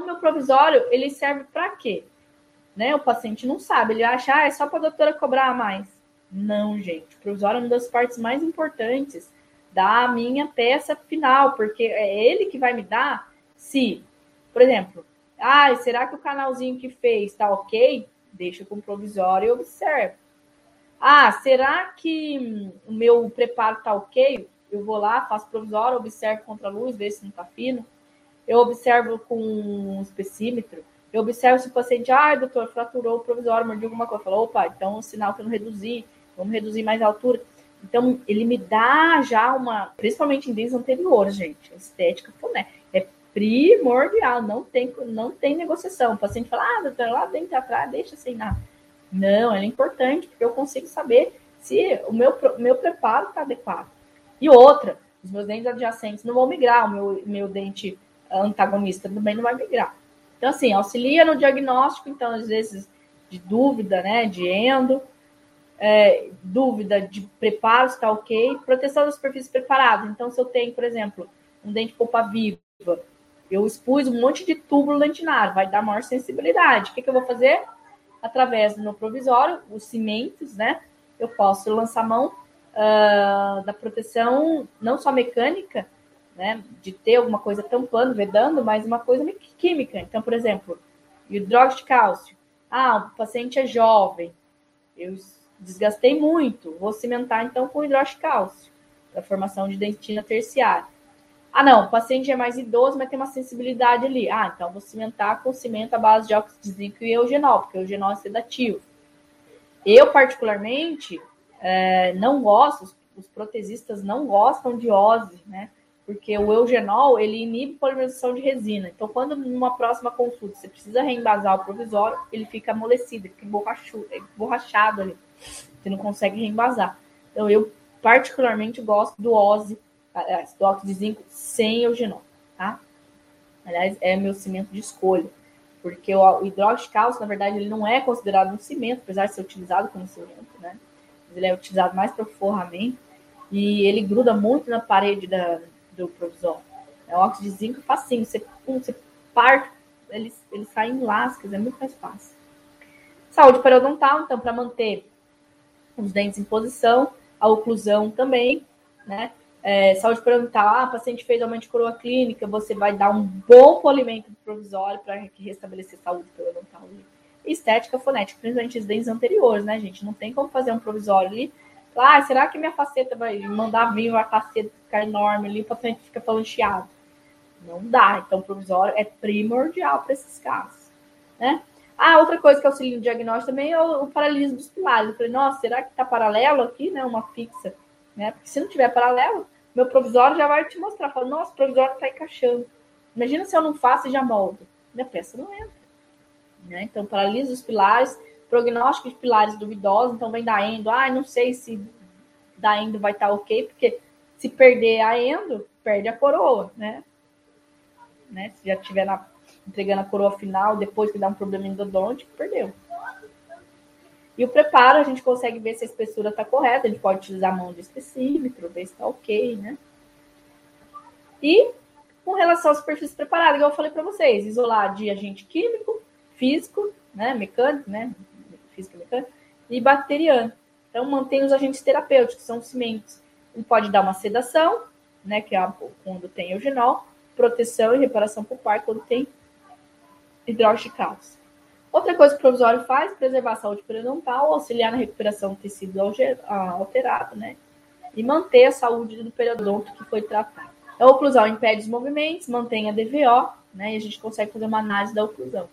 Então, o meu provisório, ele serve para quê? Né? O paciente não sabe, ele acha, ah, é só para a doutora cobrar mais. Não, gente, o provisório é uma das partes mais importantes da minha peça final, porque é ele que vai me dar se, por exemplo, ah, será que o canalzinho que fez está ok? Deixa com provisório e observa. Ah, será que o meu preparo está ok? Eu vou lá, faço provisório, observo contra a luz, vejo se não está fino. Eu observo com um especímetro. Eu observo se o paciente, ah, doutor, fraturou o provisório, mordi alguma coisa. Falou, opa, então é um sinal que eu não reduzi, vamos reduzir mais a altura. Então, ele me dá já uma, principalmente em dias anteriores, gente, estética né? é primordial, não tem, não tem negociação. O paciente fala, ah, doutor, lá dentro atrás, deixa sem nada. Não, é importante, porque eu consigo saber se o meu, meu preparo está adequado. E outra, os meus dentes adjacentes não vão migrar, o meu, meu dente antagonista também não vai migrar. Então, assim, auxilia no diagnóstico, então, às vezes, de dúvida, né, de endo, é, dúvida de preparo, está ok, proteção das superfícies preparadas. Então, se eu tenho, por exemplo, um dente polpa viva, eu expus um monte de túbulo lentinário, vai dar maior sensibilidade. O que, que eu vou fazer? Através do meu provisório, os cimentos, né? Eu posso lançar mão uh, da proteção, não só mecânica, né? De ter alguma coisa tampando, vedando, mas uma coisa química. Então, por exemplo, hidróxido de cálcio. Ah, o paciente é jovem. Eu desgastei muito. Vou cimentar então com hidróxido de cálcio, para formação de dentina terciária. Ah, não, o paciente é mais idoso, mas tem uma sensibilidade ali. Ah, então vou cimentar com cimento à base de óxido de zinco e eugenol, porque o eugenol é sedativo. Eu, particularmente, é, não gosto, os, protesistas não gostam de ose, né? Porque o eugenol, ele inibe polimerização de resina. Então, quando numa próxima consulta você precisa reembasar o provisório, ele fica amolecido, fica borrachado ali. Você não consegue reembasar. Então, eu particularmente gosto do OSE, do óxido de zinco sem eugenol, tá? Aliás, é meu cimento de escolha, porque o hidróxido de cálcio, na verdade, ele não é considerado um cimento, apesar de ser utilizado como cimento, né? Mas ele é utilizado mais para forramento e ele gruda muito na parede da, do provisório. É óxido de zinco facinho, você, pum, você parte, ele, ele sai em lascas, é muito mais fácil. Saúde periodontal, então, para manter os dentes em posição, a oclusão também, né? É, saúde periodontal, ah, paciente fez aumento de coroa clínica, você vai dar um bom polimento provisório para restabelecer saúde periodontal. Estética fonética, principalmente os dentes anteriores, né, gente? Não tem como fazer um provisório ali. Ah, será que minha faceta vai mandar vir uma faceta ficar enorme ali, o paciente fica chiado? Não dá. Então, provisório é primordial para esses casos, né? Ah, outra coisa que auxilia no diagnóstico também é o, o paralelismo dos pilares. Eu falei, nossa, será que está paralelo aqui, né? Uma fixa, né? Porque se não tiver paralelo, meu provisório já vai te mostrar. Fala, nossa, o provisório está encaixando. Imagina se eu não faço e já moldo. Minha peça não entra. Né? Então, paralisa os pilares, prognóstico de pilares duvidosos. Então, vem da endo. Ah, não sei se da endo vai estar tá ok, porque se perder a endo, perde a coroa, né? né? Se já tiver na entregando a coroa final, depois que dá um problema endodôntico, perdeu. E o preparo, a gente consegue ver se a espessura está correta, a gente pode utilizar a mão de especímetro, ver se está ok, né? E com relação à superfície preparada, igual eu falei para vocês, isolar de agente químico, físico, né, mecânico, né, físico e mecânico, e bacteriano. Então, mantém os agentes terapêuticos, são os cimentos. Ele pode dar uma sedação, né, que é quando tem eugenol, proteção e reparação pulpar quando tem cálcio. Outra coisa que o provisório faz, preservar a saúde periodontal, auxiliar na recuperação do tecido alterado, né? E manter a saúde do periodonto que foi tratado. A oclusão impede os movimentos, mantém a DVO, né? E a gente consegue fazer uma análise da oclusão.